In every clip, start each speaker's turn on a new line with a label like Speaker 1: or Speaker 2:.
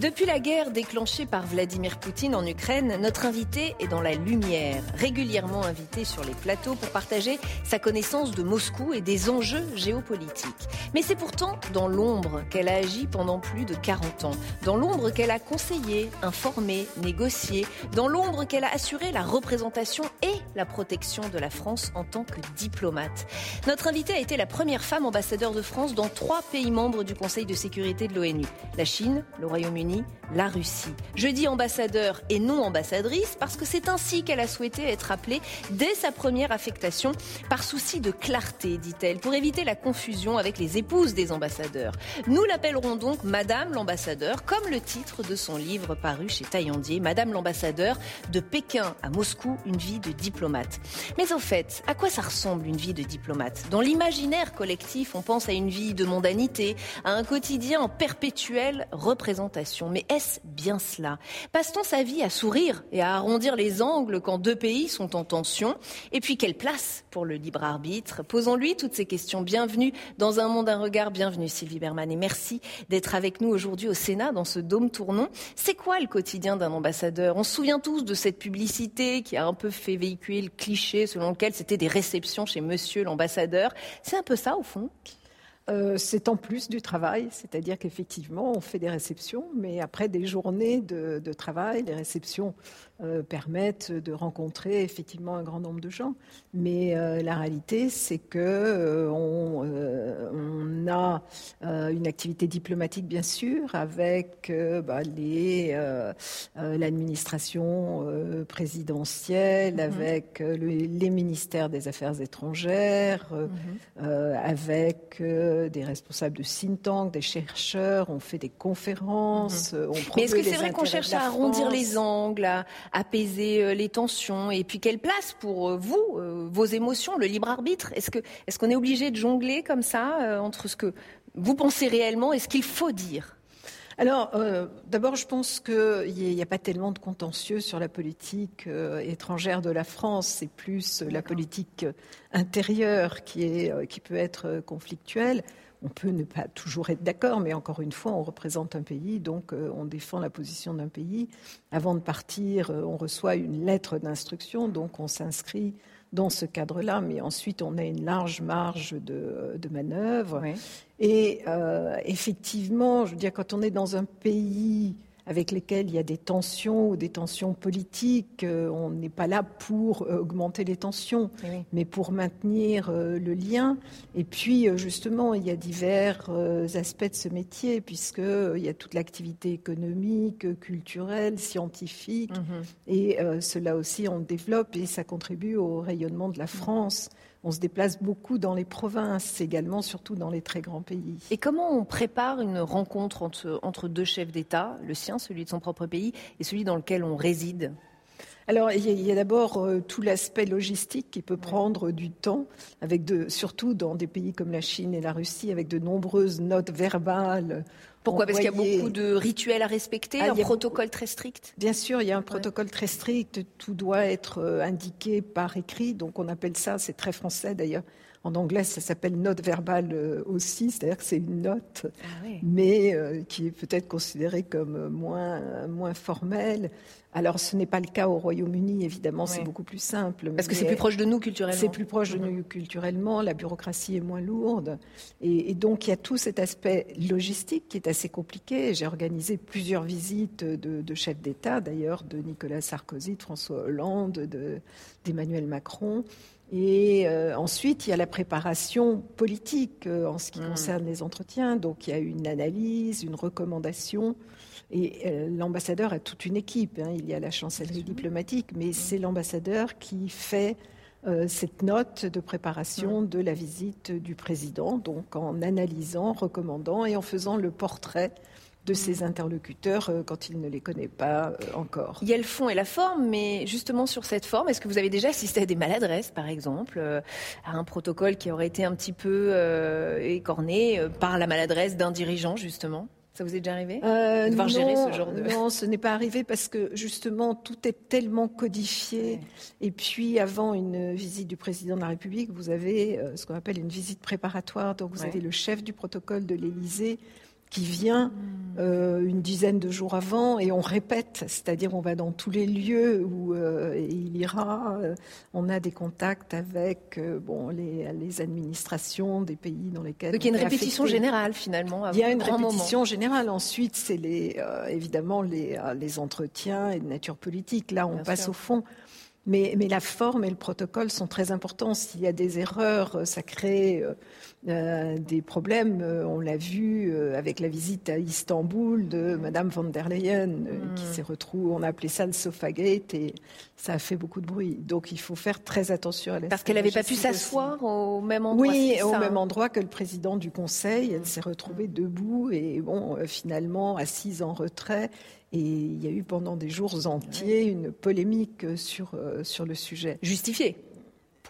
Speaker 1: Depuis la guerre déclenchée par Vladimir Poutine en Ukraine, notre invité est dans la lumière, régulièrement invité sur les plateaux pour partager sa connaissance de Moscou et des enjeux géopolitiques. Mais c'est pourtant dans l'ombre qu'elle a agi pendant plus de 40 ans, dans l'ombre qu'elle a conseillé, informé, négocié, dans l'ombre qu'elle a assuré la représentation et la protection de la France en tant que diplomate. Notre invité a été la première femme ambassadeur de France dans trois pays membres du Conseil de sécurité de l'ONU, la Chine, le Royaume-Uni la Russie. Je dis ambassadeur et non ambassadrice parce que c'est ainsi qu'elle a souhaité être appelée dès sa première affectation, par souci de clarté, dit-elle, pour éviter la confusion avec les épouses des ambassadeurs. Nous l'appellerons donc Madame l'ambassadeur, comme le titre de son livre paru chez Taillandier, Madame l'ambassadeur de Pékin à Moscou, une vie de diplomate. Mais au fait, à quoi ça ressemble une vie de diplomate? Dans l'imaginaire collectif, on pense à une vie de mondanité, à un quotidien en perpétuelle représentation. Mais est-ce bien cela? Passe-t-on sa vie à sourire et à arrondir les angles quand deux pays sont en tension? Et puis quelle place pour le libre arbitre? Posons-lui toutes ces questions. Bienvenue dans un monde, un regard. Bienvenue Sylvie Berman et merci d'être avec nous aujourd'hui au Sénat dans ce dôme tournant. C'est quoi le quotidien d'un ambassadeur? On se souvient tous de cette publicité qui a un peu fait véhiculer le cliché selon lequel c'était des réceptions chez monsieur l'ambassadeur. C'est un peu ça au fond?
Speaker 2: Euh, c'est en plus du travail, c'est-à-dire qu'effectivement, on fait des réceptions, mais après des journées de, travail, les réceptions euh, permettent de rencontrer effectivement un grand nombre de gens. Mais euh, la réalité, c'est que euh, on, on, a une activité diplomatique, bien sûr, avec bah, les l'administration présidentielle, mm-hmm. avec le, les ministères des Affaires étrangères, mm-hmm. avec des responsables de think tank, des chercheurs. On fait des conférences.
Speaker 1: Mm-hmm. on Mais est-ce que c'est vrai qu'on cherche à arrondir les angles, à, apaiser euh, les tensions Et puis quelle place pour euh, vous, euh, vos émotions, le libre arbitre? Est-ce qu'on est obligé de jongler comme ça entre ce que vous pensez réellement et ce qu'il faut dire?
Speaker 2: Alors, euh, d'abord, je pense qu'il n'y a, pas tellement de contentieux sur la politique euh, étrangère de la France. C'est plus la politique intérieure qui, est, qui peut être conflictuelle. On peut ne pas toujours être d'accord, mais encore une fois, on représente un pays, donc euh, on défend la position d'un pays. Avant de partir, euh, on reçoit une lettre d'instruction, donc on s'inscrit dans ce cadre-là, mais ensuite on a une large marge de, de manœuvre. Et euh, effectivement, je veux dire, quand on est dans un pays avec lesquels il y a des tensions ou des tensions politiques. Euh, on n'est pas là pour euh, augmenter les tensions, mais pour maintenir euh, le lien. Et puis, justement, il y a divers aspects de ce métier, puisqu'il y a toute l'activité économique, culturelle, scientifique. Mhm. Et cela aussi, on développe et ça contribue au rayonnement de la France. On se déplace beaucoup dans les provinces également, surtout dans les très grands pays.
Speaker 1: Et comment on prépare une rencontre entre, deux chefs d'État, le sien, celui de son propre pays, et celui dans lequel on réside?
Speaker 2: Alors, il y a, d'abord euh, tout l'aspect logistique qui peut prendre du temps, avec de, surtout dans des pays comme la Chine et la Russie, avec de nombreuses notes verbales
Speaker 1: pourquoi? Parce qu'il y a beaucoup de rituels à respecter, ah, un protocole très strict?
Speaker 2: Bien sûr, il y a un protocole très strict, tout doit être euh, indiqué par écrit, donc on appelle ça, c'est très français d'ailleurs, en anglais, ça s'appelle note verbale aussi, c'est-à-dire que c'est une note, ah mais qui est peut-être considérée comme moins, moins formelle. Alors, ce n'est pas le cas au Royaume-Uni, évidemment, c'est beaucoup plus simple.
Speaker 1: Parce que c'est plus proche de nous culturellement.
Speaker 2: C'est plus proche de mm-hmm. nous culturellement, la bureaucratie est moins lourde. Et, donc, il y a tout cet aspect logistique qui est assez compliqué. J'ai organisé plusieurs visites de, chefs d'État, d'ailleurs, de Nicolas Sarkozy, de François Hollande, d'Emmanuel Macron. Et euh, ensuite, il y a la préparation politique euh, en ce qui mm. concerne les entretiens. Donc, il y a une analyse, une recommandation. Et euh, l'ambassadeur a toute une équipe. Hein. Il y a la chancellerie diplomatique, mais c'est l'ambassadeur qui fait cette note de préparation de la visite du président, donc en analysant, recommandant et en faisant le portrait de ses interlocuteurs euh, quand il ne les connaît pas encore.
Speaker 1: Il y a le fond et la forme, mais justement sur cette forme, est-ce que vous avez déjà assisté à des maladresses, par exemple, à un protocole qui aurait été un petit peu écorné par la maladresse d'un dirigeant, justement? Ça vous est déjà arrivé
Speaker 2: euh, non, gérer ce genre de... Non, ce n'est pas arrivé parce que justement tout est tellement codifié. Et puis avant une visite du président de la République, vous avez euh, ce qu'on appelle une visite préparatoire. Donc vous avez le chef du protocole de l'Élysée qui vient euh, une dizaine de jours avant et on répète, c'est-à-dire on va dans tous les lieux où euh, il ira. Euh, on a des contacts avec bon, les, les, administrations des pays dans lesquels.
Speaker 1: Donc il y a une répétition générale finalement.
Speaker 2: il y a une répétition générale. Ensuite, c'est les, évidemment les, les entretiens et de nature politique. Là, on passe au fond. Mais, mais, la forme et le protocole sont très importants. S'il y a des erreurs, ça crée euh, des problèmes. Euh, on l'a vu euh, avec la visite à Istanbul de Madame von der Leyen, qui mm. s'est retrouvée, on a appelé ça le Sofagate, et ça a fait beaucoup de bruit. Donc il faut faire très attention à la
Speaker 1: Parce qu'elle n'avait pas pu s'asseoir au même endroit.
Speaker 2: Oui, au même endroit que le président du Conseil. Elle s'est retrouvée debout et bon, finalement assise en retrait. Et il y a eu pendant des jours entiers une polémique sur, sur le sujet.
Speaker 1: Justifiée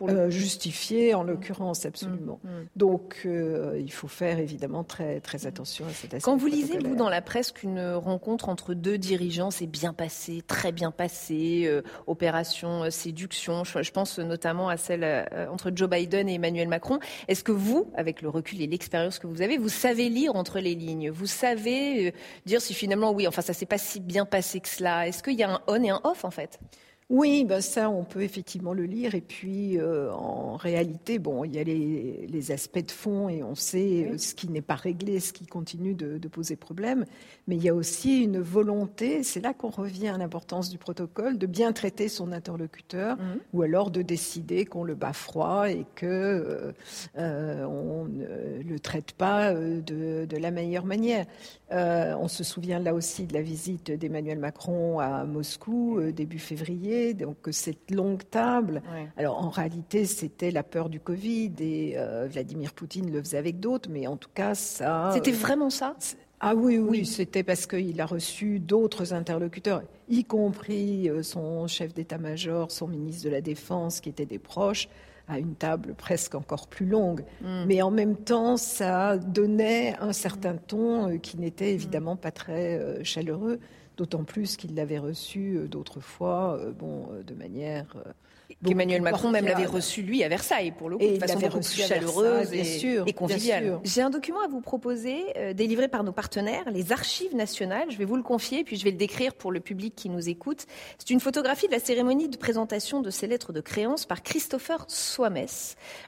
Speaker 2: euh, justifié en l'occurrence, absolument. Mm, mm. Donc euh, il faut faire évidemment très, très attention à cet aspect.
Speaker 1: Quand vous lisez, vous, dans la presse, qu'une rencontre entre deux dirigeants s'est bien passée, très bien passée, euh, opération séduction, je, pense notamment à celle entre Joe Biden et Emmanuel Macron, est-ce que vous, avec le recul et l'expérience que vous avez, vous savez lire entre les lignes? Vous savez dire si finalement, oui, enfin ça s'est pas si bien passé que cela? Est-ce qu'il y a un on et un off en fait?
Speaker 2: Oui, ben ça, on peut effectivement le lire. Et puis, euh, en réalité, bon, il y a les, aspects de fond et on sait euh, ce qui n'est pas réglé, ce qui continue de, poser problème. Mais il y a aussi une volonté, c'est là qu'on revient à l'importance du protocole, de bien traiter son interlocuteur mhm. ou alors de décider qu'on le bat froid et que euh, on ne le traite pas de, de la meilleure manière. on se souvient là aussi de la visite d'Emmanuel Macron à Moscou début février donc cette longue table. Alors en réalité, c'était la peur du Covid et euh, Vladimir Poutine le faisait avec d'autres, mais en tout cas, ça.
Speaker 1: C'était euh, vraiment ça?
Speaker 2: ah oui, oui, c'était parce qu'il a reçu d'autres interlocuteurs, y compris euh, son chef d'état-major, son ministre de la Défense, qui étaient des proches, à une table presque encore plus longue. Mm. Mais en même temps, ça donnait un certain ton qui n'était évidemment pas très chaleureux d'autant plus qu'il l'avait reçu euh, d'autres fois, euh, bon, euh, de manière
Speaker 1: Emmanuel Macron même l'avait reçu lui à Versailles pour le coup, de façon beaucoup plus chaleureuse et, conviviale. J'ai un document à vous proposer, délivré par nos partenaires, les Archives nationales. Je vais vous le confier, puis je vais le décrire pour le public qui nous écoute. C'est une photographie de la cérémonie de présentation de ces lettres de créance par Christopher Soames,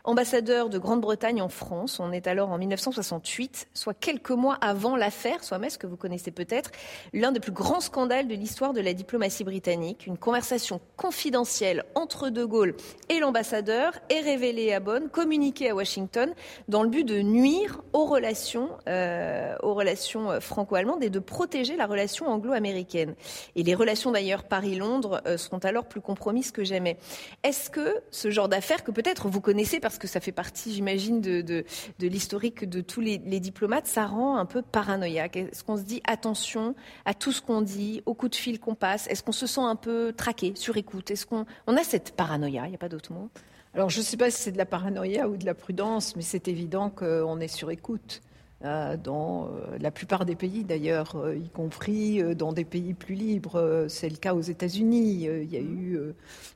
Speaker 1: ambassadeur de Grande-Bretagne en France. On est alors en 1968, soit quelques mois avant l'affaire Soames que vous connaissez peut-être, l'un des plus grands scandale de l'histoire de la diplomatie britannique. Une conversation confidentielle entre De Gaulle et l'ambassadeur est révélée à Bonn, communiquée à Washington, dans le but de nuire aux relations, euh, aux relations euh, franco-allemandes et de protéger la relation anglo-américaine. Et les relations d'ailleurs Paris-Londres euh, seront alors plus compromises que jamais. Est-ce que ce genre d'affaires que peut-être vous connaissez parce que ça fait partie, j'imagine, de, de, l'historique de tous les, diplomates, ça rend un peu paranoïaque? Est-ce qu'on se dit attention à tout ce qu'on dit au coup de fil qu'on passe? Est-ce qu'on se sent un peu traqué, sur écoute Est-ce qu'on on a cette paranoïa Il n'y a pas d'autre mot?
Speaker 2: Alors je ne sais pas si c'est de la paranoïa ou de la prudence, mais c'est évident qu'on est sur écoute. Euh, dans euh, la plupart des pays d'ailleurs, euh, y compris dans des pays plus libres. C'est le cas aux États-Unis. Il y a eu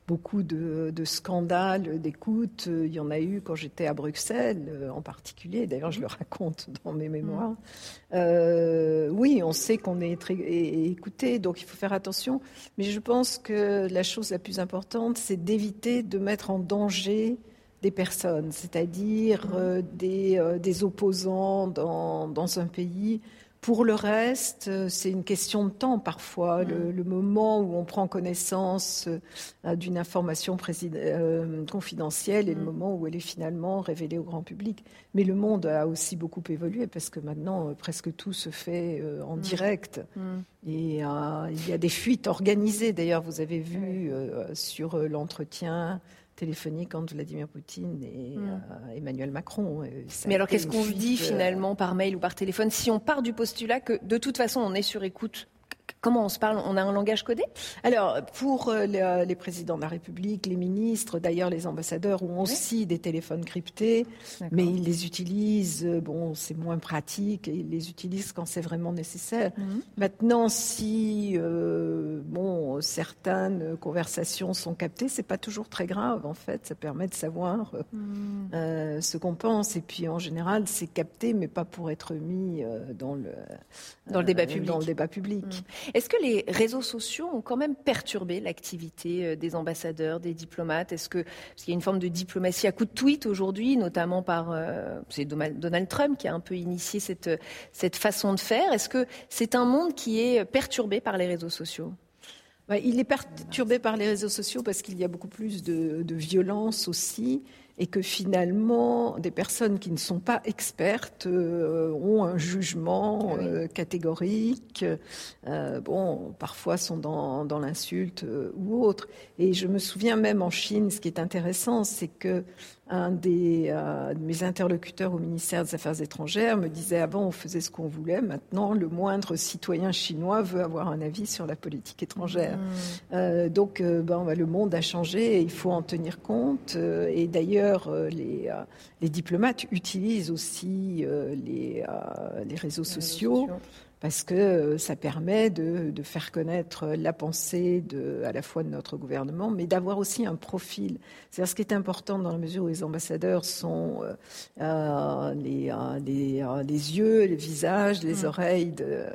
Speaker 2: beaucoup de, scandales d'écoute. Il y en a eu quand j'étais à Bruxelles en particulier. D'ailleurs, je le raconte dans mes mémoires. oui, on sait qu'on est très écouté, donc il faut faire attention. Mais je pense que la chose la plus importante, c'est d'éviter de mettre en danger des personnes, c'est-à-dire euh, des, euh, des, opposants dans, dans, un pays. Pour le reste, euh, c'est une question de temps parfois. Le, moment où on prend connaissance d'une information confidentielle et le moment où elle est finalement révélée au grand public. Mais le monde a aussi beaucoup évolué parce que maintenant, presque tout se fait en direct. Et il y a des fuites organisées. D'ailleurs, vous avez vu sur l'entretien téléphonique entre Vladimir Poutine et hmm. euh, Emmanuel Macron.
Speaker 1: Mais alors qu'est-ce qu'on dit euh, finalement par mail ou par téléphone si on part du postulat que de toute façon on est sur écoute Comment on se parle? On a un langage codé?
Speaker 2: Alors, pour euh, euh, les, présidents de la République, les ministres, d'ailleurs les ambassadeurs ont aussi des téléphones cryptés, mais ils les utilisent, euh, bon, c'est moins pratique, et ils les utilisent quand c'est vraiment nécessaire. Mhm. Maintenant, si bon, certaines conversations sont captées, c'est pas toujours très grave, en fait. Ça permet de savoir mhm. ce qu'on pense. Et puis, en général, c'est capté, mais pas pour être mis dans le,
Speaker 1: dans le débat public.
Speaker 2: Dans le débat public.
Speaker 1: Est-ce que les réseaux sociaux ont quand même perturbé l'activité euh, des ambassadeurs, des diplomates? Est-ce que parce qu'il y a une forme de diplomatie à coup de tweet aujourd'hui, notamment par euh, c'est Donald Trump qui a un peu initié cette cette façon de faire. Est-ce que c'est un monde qui est perturbé par les réseaux sociaux?
Speaker 2: Bah, il est perturbé par les réseaux sociaux parce qu'il y a beaucoup plus de, de violence aussi et que finalement, des personnes qui ne sont pas expertes euh, ont un jugement euh, catégorique, euh, bon, parfois sont dans, dans l'insulte ou autre. Et je me souviens même en Chine, ce qui est intéressant, c'est que un des, de mes interlocuteurs au ministère des Affaires étrangères me disait avant on faisait ce qu'on voulait, maintenant le moindre citoyen chinois veut avoir un avis sur la politique étrangère. Mmh. donc ben, le monde a changé et il faut en tenir compte. et d'ailleurs euh, les, euh, les, diplomates utilisent aussi euh, les, les, réseaux sociaux parce que ça permet de, de, faire connaître la pensée de, à la fois de notre gouvernement, mais d'avoir aussi un profil. C'est-à-dire ce qui est important dans la mesure où les ambassadeurs sont euh, les, les, les, yeux, les visages, les mmh. oreilles de,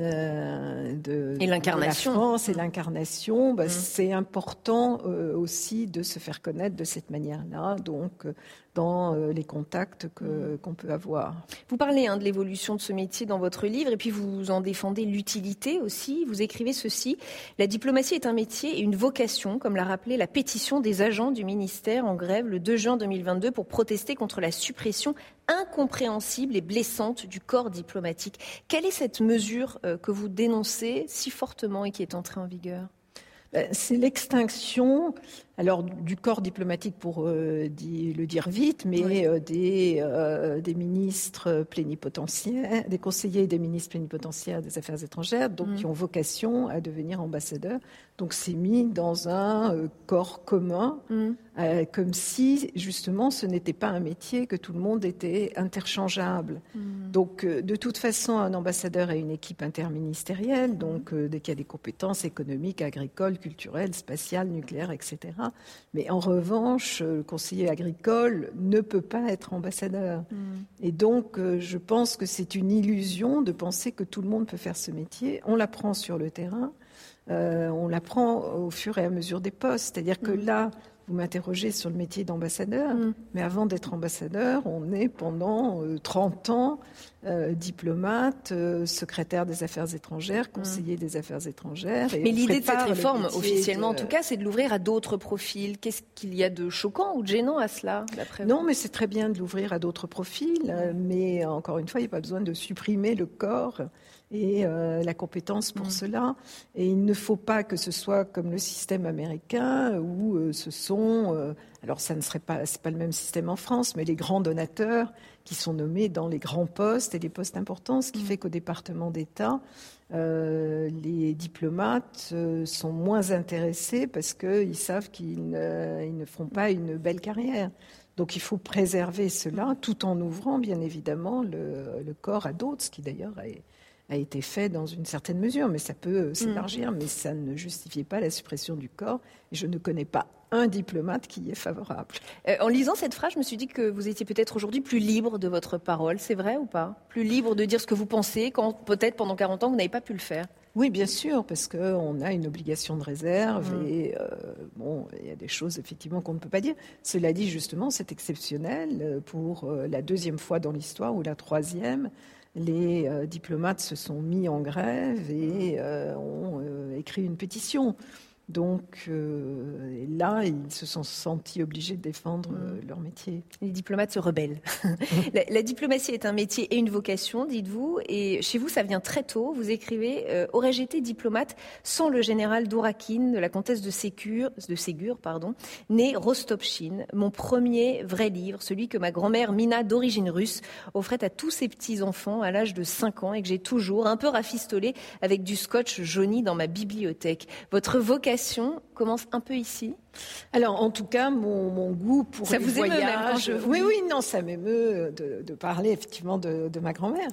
Speaker 1: euh, de, et l'incarnation.
Speaker 2: la France et l'incarnation, bah, mmh. c'est important euh, aussi de se faire connaître de cette manière-là. Donc, euh, dans les contacts mm. qu'on peut avoir.
Speaker 1: Vous parlez hein, de l'évolution de ce métier dans votre livre et puis vous en défendez l'utilité aussi. Vous écrivez ceci La diplomatie est un métier et une vocation, comme l'a rappelé la pétition des agents du ministère en grève le 2 juin 2022 pour protester contre la suppression incompréhensible et blessante du corps diplomatique. Quelle est cette mesure euh, que vous dénoncez si fortement et qui est entrée en vigueur?
Speaker 2: Ben, c'est l'extinction alors du corps diplomatique pour euh, le dire vite, mais euh, des, euh, des ministres plénipotentiaires, des conseillers et des ministres plénipotentiaires des affaires étrangères, donc mm. qui ont vocation à devenir ambassadeurs. Donc c'est mis dans un corps commun, mm. comme si justement ce n'était pas un métier que tout le monde était interchangeable. Mm. Donc de toute façon, un ambassadeur a une équipe interministérielle, donc dès qu'il y a des compétences économiques, agricoles, culturelles, spatiales, nucléaires, etc. Mais en revanche, le conseiller agricole ne peut pas être ambassadeur. Mm. Et donc, euh, je pense que c'est une illusion de penser que tout le monde peut faire ce métier. On l'apprend sur le terrain, euh, on l'apprend au fur et à mesure des postes. C'est-à-dire que mm. là, vous m'interrogez sur le métier d'ambassadeur, mm. mais avant d'être ambassadeur, on est pendant 30 euh, ans euh, diplomate, euh, secrétaire des affaires étrangères, conseiller des affaires étrangères.
Speaker 1: mais l'idée de cette réforme, officiellement en tout cas, c'est de l'ouvrir à d'autres profils. Qu'est-ce qu'il y a de choquant ou de gênant à cela,
Speaker 2: Non, mais c'est très bien de l'ouvrir à d'autres profils, mais encore une fois, il n'y a pas besoin de supprimer le corps et euh, la compétence pour mm. cela. Et il ne faut pas que ce soit comme le système américain où euh, ce sont, euh, alors ça ne serait pas, pas le même système en France, mais les grands donateurs qui sont nommés dans les grands postes et les postes importants, ce qui mm. fait qu'au département d'État, les diplomates sont moins intéressés parce qu'ils savent qu'ils ne, ils ne feront pas une belle carrière. Donc il faut préserver cela tout en ouvrant bien évidemment le, corps à d'autres, ce qui d'ailleurs a, été fait dans une certaine mesure, mais ça peut mm. s'élargir, mais ça ne justifiait pas la suppression du corps. Et je ne connais pas un diplomate qui y est favorable.
Speaker 1: Euh, en lisant cette phrase, je me suis dit que vous étiez peut-être aujourd'hui plus libre de votre parole. C'est vrai ou pas? Plus libre de dire ce que vous pensez quand peut-être pendant 40 ans vous n'avez pas pu le faire?
Speaker 2: Oui, bien sûr, parce qu'on a une obligation de réserve mm. et euh, bon, il y a des choses effectivement qu'on ne peut pas dire. Cela dit, justement, c'est exceptionnel euh, pour la deuxième fois dans l'histoire ou la troisième. Les diplomates se sont mis en grève et ont écrit une pétition. Donc euh, là, ils se sont sentis obligés de défendre mm. euh, leur métier.
Speaker 1: Les diplomates se rebellent. la, diplomatie est un métier et une vocation, dites-vous. Et chez vous, ça vient très tôt. Vous écrivez euh, Aurais-je été diplomate sans le général Dourakine de la comtesse de Ségur, de Ségur pardon, né Rostopchine, mon premier vrai livre, celui que ma grand-mère Mina, d'origine russe, offrait à tous ses petits-enfants à l'âge de 5 ans et que j'ai toujours un peu rafistolé avec du scotch jauni dans ma bibliothèque. Votre vocation commence un peu ici
Speaker 2: alors, en tout cas, mon, goût pour
Speaker 1: ça
Speaker 2: les
Speaker 1: vous
Speaker 2: voyages.
Speaker 1: Même
Speaker 2: oui, oui, non, ça m'émeut de, parler effectivement de, ma grand-mère.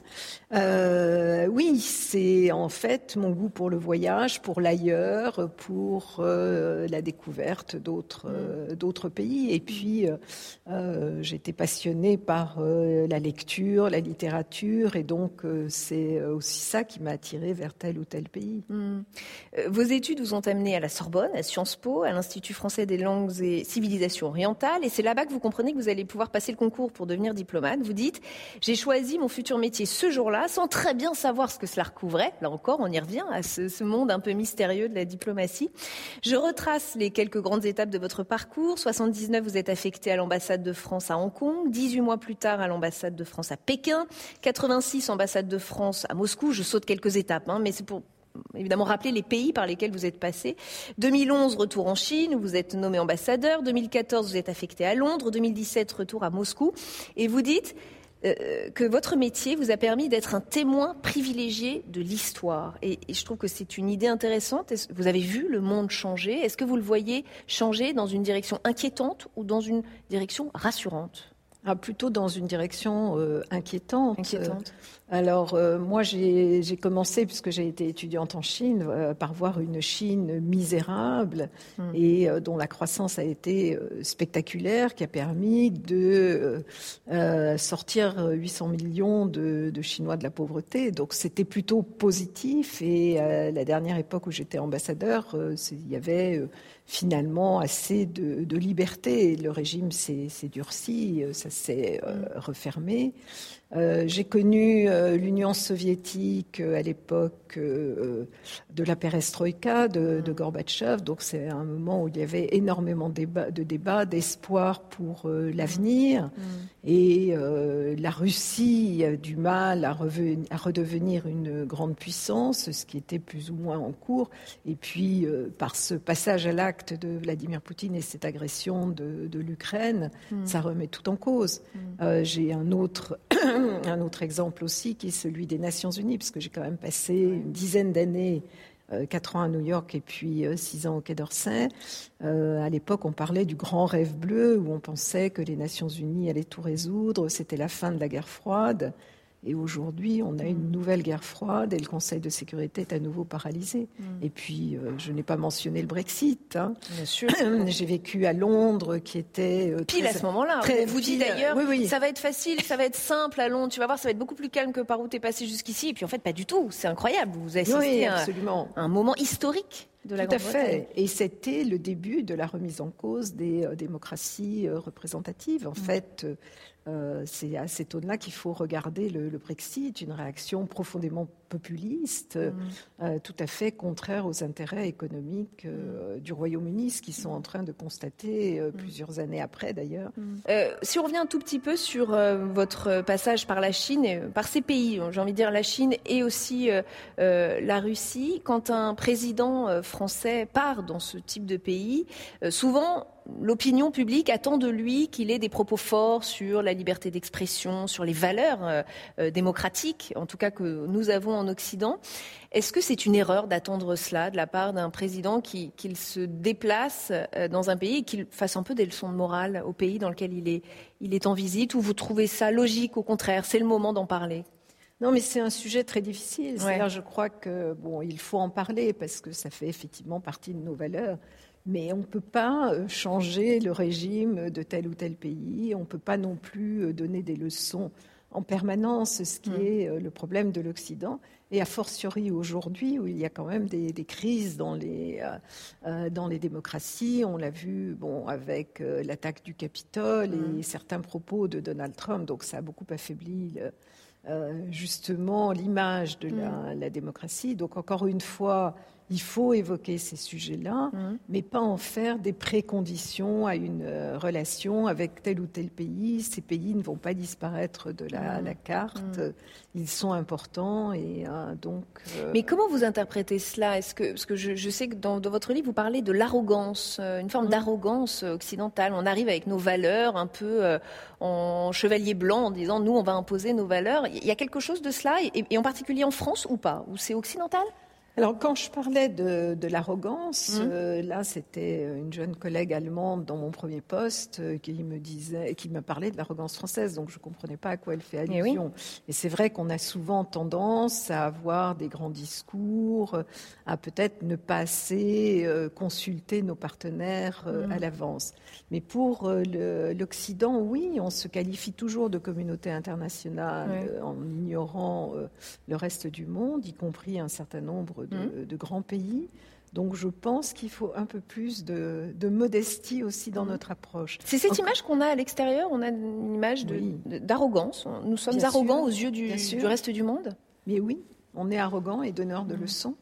Speaker 2: Euh, oui, c'est en fait mon goût pour le voyage, pour l'ailleurs, pour euh, la découverte d'autres mm. euh, d'autres pays. Et puis, j'étais passionnée par la lecture, la littérature, et donc c'est aussi ça qui m'a attirée vers tel ou tel pays. Mm.
Speaker 1: Vos études vous ont amené à la Sorbonne, à Sciences Po, à l'Institut français des langues et civilisations orientales. Et c'est là-bas que vous comprenez que vous allez pouvoir passer le concours pour devenir diplomate. Vous dites, j'ai choisi mon futur métier ce jour-là sans très bien savoir ce que cela recouvrait. Là encore, on y revient à ce, monde un peu mystérieux de la diplomatie. Je retrace les quelques grandes étapes de votre parcours. 79, vous êtes affecté à l'ambassade de France à Hong Kong. 18 mois plus tard, à l'ambassade de France à Pékin. 86, ambassade de France à Moscou. Je saute quelques étapes, hein, mais c'est pour évidemment rappeler les pays par lesquels vous êtes passé. 2011, retour en Chine, vous êtes nommé ambassadeur. 2014, vous êtes affecté à Londres. 2017, retour à Moscou. Et vous dites euh, que votre métier vous a permis d'être un témoin privilégié de l'histoire. Et, je trouve que c'est une idée intéressante. Vous avez vu le monde changer? Est-ce que vous le voyez changer dans une direction inquiétante ou dans une direction rassurante?
Speaker 2: Ah, plutôt dans une direction euh, inquiétante. inquiétante. Alors euh, moi j'ai commencé, puisque j'ai été étudiante en Chine, euh, par voir une Chine misérable hmm. et euh, dont la croissance a été spectaculaire, qui a permis de sortir 800 millions de, de, Chinois de la pauvreté. Donc c'était plutôt positif. Et à la dernière époque où j'étais ambassadeur, il y avait finalement assez de, de liberté. Le régime s'est durci, ça s'est hmm. Euh, j'ai connu euh, l'Union soviétique euh, à l'époque de la perestroïka de, de Gorbatchev, donc c'est un moment où il y avait énormément de débats, d'espoir pour l'avenir. Mm. Et la Russie a du mal à, à, redevenir une grande puissance, ce qui était plus ou moins en cours. Et puis, par ce passage à l'acte de Vladimir Poutine et cette agression de, l'Ukraine, mm. ça remet tout en cause. Mm. J'ai un autre un autre exemple aussi qui est celui des Nations Unies, puisque j'ai quand même passé une dizaine d'années, euh, quatre ans à New York et puis euh, six ans au Quai d'Orsay. Euh, à l'époque, on parlait du grand rêve bleu, où on pensait que les Nations Unies allaient tout résoudre. C'était la fin de la guerre froide. Et aujourd'hui, on a une nouvelle guerre froide et le Conseil de sécurité est à nouveau paralysé. Mm. Et puis, euh, je n'ai pas mentionné le Brexit. Hein.
Speaker 1: Bien sûr.
Speaker 2: J'ai vécu à Londres, qui était
Speaker 1: euh, pile à ce moment-là. Très vous dit d'ailleurs, oui, oui. ça va être facile, ça va être simple à Londres. Tu vas voir, ça va être beaucoup plus calme que par où tu es passé jusqu'ici. Et puis en fait, pas du tout. C'est incroyable. Vous assistez à un moment historique. De la
Speaker 2: Tout à fait. Et c'était le début de la remise en cause des euh, démocraties représentatives. En mm. fait, euh, c'est à cet aune-là qu'il faut regarder le, Brexit, une réaction profondément populiste, mm. euh, tout à fait contraire aux intérêts économiques euh, du Royaume-Uni, ce qu'ils sont en train de constater mm. plusieurs années après d'ailleurs.
Speaker 1: Mm. si on revient un tout petit peu sur votre passage par la Chine, par ces pays, j'ai envie de dire la Chine et aussi la Russie, quand un président français part dans ce type de pays, souvent l'opinion publique attend de lui qu'il ait des propos forts sur la liberté d'expression, sur les valeurs euh, euh, démocratiques, en tout cas que nous avons en Occident. Est-ce que c'est une erreur d'attendre cela de la part d'un président qu'il se déplace euh, dans un pays et qu'il fasse un peu des leçons de morale au pays dans lequel il est, il est en visite Ou vous trouvez ça logique, au contraire C'est le moment d'en parler?
Speaker 2: Non, mais c'est un sujet très difficile. Je crois que bon, il faut en parler parce que ça fait effectivement partie de nos valeurs. Mais on ne peut pas euh, changer le régime de tel ou tel pays, on ne peut pas non plus euh, donner des leçons en permanence, ce qui mm. est euh, le problème de l'Occident. Et a fortiori aujourd'hui, où il y a quand même des, crises dans les, dans les démocraties. On l'a vu bon, avec l'attaque du Capitole et mm. certains propos de Donald Trump. Donc ça a beaucoup affaibli justement l'image de la, mm. la, démocratie. Donc encore une fois, il faut évoquer ces sujets-là, mmh. mais pas en faire des préconditions à une euh, relation avec tel ou tel pays. Ces pays ne vont pas disparaître de la, mmh. carte. Mmh. Ils sont importants et euh, donc.
Speaker 1: Euh, mais comment vous interprétez cela? Est-ce que parce que je, sais que dans, votre livre vous parlez de l'arrogance, une forme d'arrogance occidentale. On arrive avec nos valeurs un peu en chevalier blanc en disant nous on va imposer nos valeurs. Il y a quelque chose de cela et en particulier en France ou pas? Ou c'est occidental?
Speaker 2: Alors, quand je parlais de, l'arrogance, mmh. euh, là, c'était une jeune collègue allemande dans mon premier poste euh, qui me disait, qui me parlait de l'arrogance française, donc je ne comprenais pas à quoi elle fait eh allusion. Et, c'est vrai qu'on a souvent tendance à avoir des grands discours, à peut-être ne pas assez euh, consulter nos partenaires mmh. à l'avance. Mais pour l'Occident, oui, on se qualifie toujours de communauté internationale en ignorant le reste du monde, y compris un certain nombre Mmh. de, grands pays. Donc je pense qu'il faut un peu plus de, modestie aussi dans mmh. notre approche.
Speaker 1: C'est cette image qu'on a à l'extérieur, on a une image d'arrogance. Nous sommes arrogants aux yeux du, reste du monde
Speaker 2: Mais oui, on est arrogant et donneur de mmh. leçons.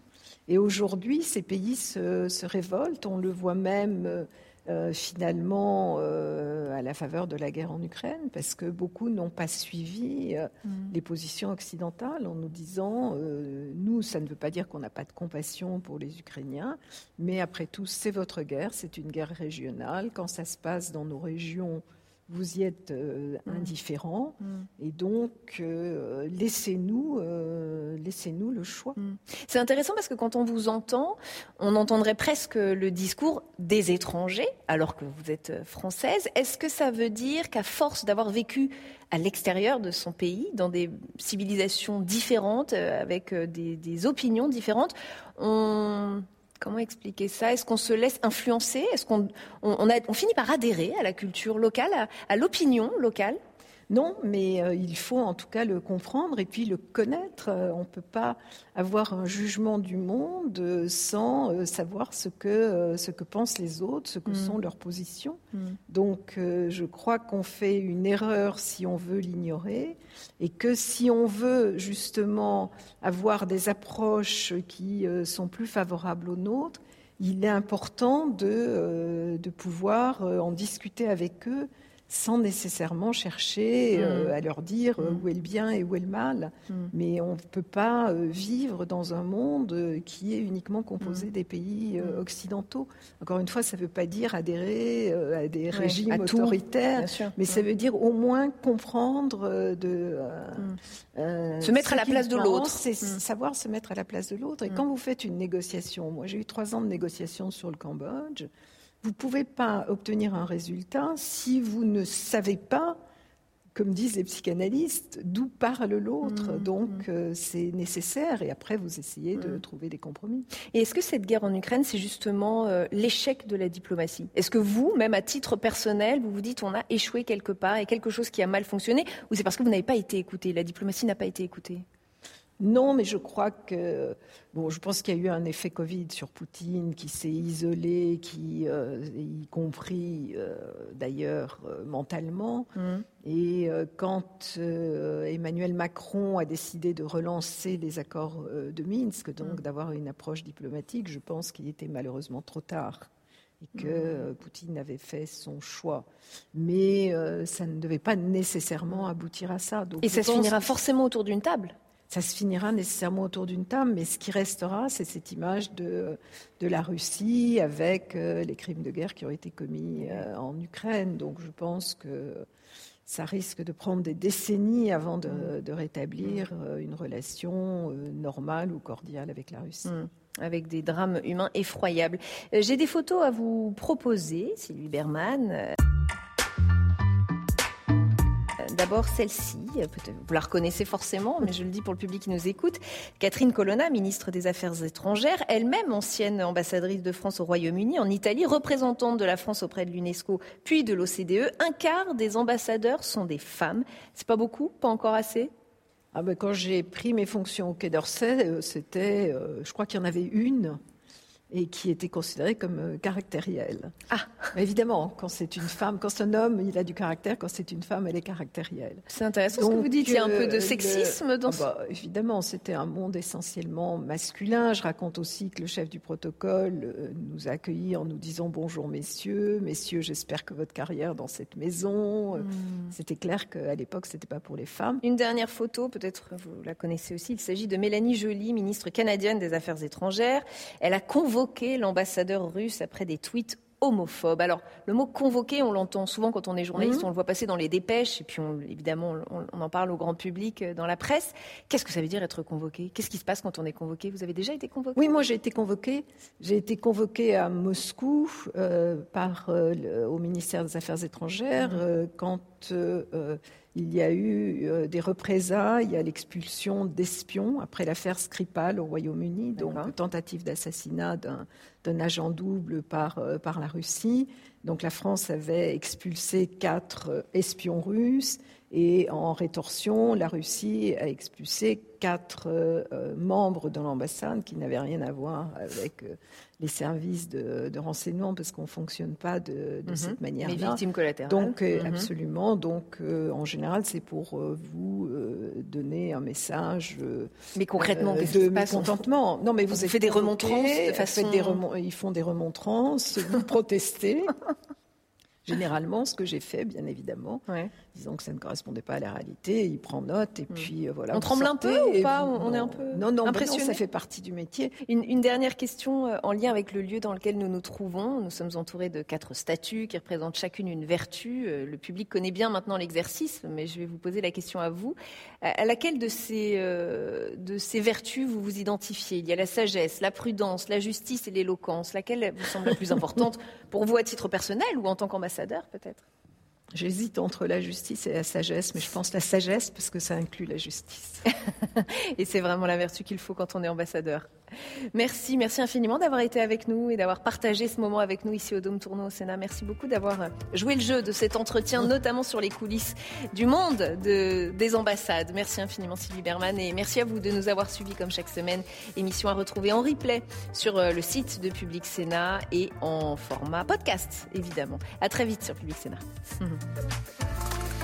Speaker 2: Et aujourd'hui, ces pays se, se, révoltent. On le voit même euh, finalement euh, à la faveur de la guerre en Ukraine, parce que beaucoup n'ont pas suivi euh, mm. les positions occidentales en nous disant, nous, ça ne veut pas dire qu'on n'a pas de compassion pour les Ukrainiens, mais après tout, c'est votre guerre, c'est une guerre régionale. Quand ça se passe dans nos régions, vous y êtes euh, mm. indifférent mm. et donc euh, laissez-nous euh, laissez-nous le choix. Mm.
Speaker 1: C'est intéressant parce que quand on vous entend, on entendrait presque le discours des étrangers alors que vous êtes française. Est-ce que ça veut dire qu'à force d'avoir vécu à l'extérieur de son pays, dans des civilisations différentes, avec des, des opinions différentes, on Comment expliquer ça? Est-ce qu'on se laisse influencer? Est-ce qu'on on, finit par adhérer à la culture locale, à l'opinion locale?
Speaker 2: Non, mais euh, il faut en tout cas le comprendre et puis le connaître. Euh, on ne peut pas avoir un jugement du monde euh, sans savoir ce que, ce que pensent les autres, ce que mm. sont leurs positions. Mm. Donc je crois qu'on fait une erreur si on veut l'ignorer et que si on veut justement avoir des approches qui sont plus favorables aux nôtres, il est important de, de pouvoir en discuter avec eux sans nécessairement chercher mm. euh, à leur dire euh, mm. où est le bien et où est le mal. Mm. Mais on ne peut pas euh, vivre dans un monde qui est uniquement composé des pays occidentaux. Encore une fois, ça ne veut pas dire adhérer à des régimes autoritaires, mais ça veut dire au moins comprendre de
Speaker 1: se mettre à la place de l'autre.
Speaker 2: C'est savoir se mettre à la place de l'autre. Et quand vous faites une négociation, moi j'ai eu trois ans de négociation sur le Cambodge. Vous ne pouvez pas obtenir un résultat si vous ne savez pas, comme disent les psychanalystes, d'où parle l'autre. Mmh, Donc mmh. Euh, c'est nécessaire et après vous essayez de mmh. trouver des compromis.
Speaker 1: Et est-ce que cette guerre en Ukraine, c'est justement euh, l'échec de la diplomatie? Est-ce que vous, même à titre personnel, vous vous dites on a échoué quelque part et quelque chose qui a mal fonctionné ou c'est parce que vous n'avez pas été écouté, la diplomatie n'a pas été écoutée?
Speaker 2: Non, mais je crois que bon, je pense qu'il y a eu un effet Covid sur Poutine qui s'est isolé, qui euh, y compris euh, d'ailleurs euh, mentalement. Mmh. Et quand Emmanuel Macron a décidé de relancer les accords de Minsk, donc mmh. d'avoir une approche diplomatique, je pense qu'il était malheureusement trop tard et que mmh. Poutine avait fait son choix. Mais ça ne devait pas nécessairement aboutir à ça.
Speaker 1: et ça se finira forcément autour d'une table
Speaker 2: ça se finira nécessairement autour d'une table, mais ce qui restera, c'est cette image de, la Russie avec euh, les crimes de guerre qui ont été commis euh, en Ukraine. Donc je pense que ça risque de prendre des décennies avant de, rétablir euh, une relation normale ou cordiale avec la Russie. Mm.
Speaker 1: avec des drames humains effroyables. J'ai des photos à vous proposer, Sylvie Berman. D'abord celle-ci, vous la reconnaissez forcément, mais je le dis pour le public qui nous écoute. Catherine Colonna, ministre des Affaires étrangères, elle-même ancienne ambassadrice de France au Royaume-Uni, en Italie, représentante de la France auprès de l'UNESCO, puis de l'OCDE. Un quart des ambassadeurs sont des femmes. C'est pas beaucoup, pas encore assez?
Speaker 2: Ah ben quand j'ai pris mes fonctions au Quai d'Orsay, euh, c'était, euh, je crois qu'il y en avait une et qui était considérée comme euh, caractérielle.
Speaker 1: Ah
Speaker 2: Évidemment, quand c'est une femme, quand c'est un homme, il a du caractère, quand c'est une femme, elle est caractérielle.
Speaker 1: C'est intéressant ce que vous dites, il y a un peu de sexisme dans
Speaker 2: ce... Ah bah, évidemment, c'était un monde essentiellement masculin. Je raconte aussi que le chef du protocole euh, nous a accueillis en nous disant bonjour messieurs, messieurs, j'espère que votre carrière dans cette maison. Euh, hmm. C'était clair qu'à l'époque, c'était pas pour les femmes.
Speaker 1: Une dernière photo, peut-être vous la connaissez aussi, il s'agit de Mélanie Joly, ministre canadienne des Affaires étrangères. Elle a convoqué l'ambassadeur russe après des tweets homophobes. Alors, le mot convoqué, on l'entend souvent quand on est journaliste, mhm. on le voit passer dans les dépêches, et puis évidemment, on, en parle au grand public euh, dans la presse. Qu'est-ce que ça veut dire être convoqué? Qu'est-ce qui se passe quand on est convoqué? Vous avez déjà été convoqué?
Speaker 2: Oui, moi j'ai été convoqué. J'ai été convoqué à Moscou euh, par, euh, au ministère des Affaires étrangères mhm. quand il y a eu euh, des représailles, il y a l'expulsion d'espions après l'affaire Skripal au Royaume-Uni, donc tentative d'assassinat d'un agent double par, euh, par la Russie. Donc la France avait expulsé quatre euh, espions russes et en rétorsion, la Russie a expulsé quatre membres de l'ambassade qui n'avaient rien à voir avec les services de, renseignement parce qu'on ne fonctionne pas de,
Speaker 1: mhm.
Speaker 2: cette manière-là.
Speaker 1: Les victimes collatérales.
Speaker 2: Donc, euh, mhm. absolument. Donc, euh, en général, c'est pour euh, vous donner un message.
Speaker 1: mais concrètement,
Speaker 2: de mécontentement. Non, mais vous,
Speaker 1: avez fait des remontrances de
Speaker 2: façon. Des Ils font des remontrances, vous protestez. Généralement, ce que j'ai fait, bien évidemment, disons que ça ne correspondait pas à la réalité, il prend note et hmm. puis euh, voilà.
Speaker 1: On tremble un peu ou pas On est un peu
Speaker 2: non, non, impressionné. ça fait partie du métier.
Speaker 1: Une, dernière question euh, en lien avec le lieu dans lequel nous nous trouvons. Nous sommes entourés de quatre statues qui représentent chacune une vertu. Euh, le public connaît bien maintenant l'exercice, mais je vais vous poser la question à vous. À laquelle de ces, de ces vertus vous vous identifiez? Il y a la sagesse, la prudence, la justice et l'éloquence. Laquelle vous semble la plus importante pour vous à titre personnel ou en tant qu'ambassadeur peut-être?
Speaker 2: J'hésite entre la justice et la sagesse, mais je pense la sagesse parce que ça inclut la justice.
Speaker 1: et c'est vraiment la vertu qu'il faut quand on est ambassadeur. Merci, merci infiniment d'avoir été avec nous et d'avoir partagé ce moment avec nous ici au Dôme Tournoi au Sénat. Merci beaucoup d'avoir joué le jeu de cet entretien, notamment sur les coulisses du monde des ambassades. Merci infiniment Sylvie Berman et merci à vous de nous avoir suivis comme chaque semaine. Émission à retrouver en replay sur euh, le site de Public Sénat et en format podcast, évidemment. À très vite sur Public Sénat.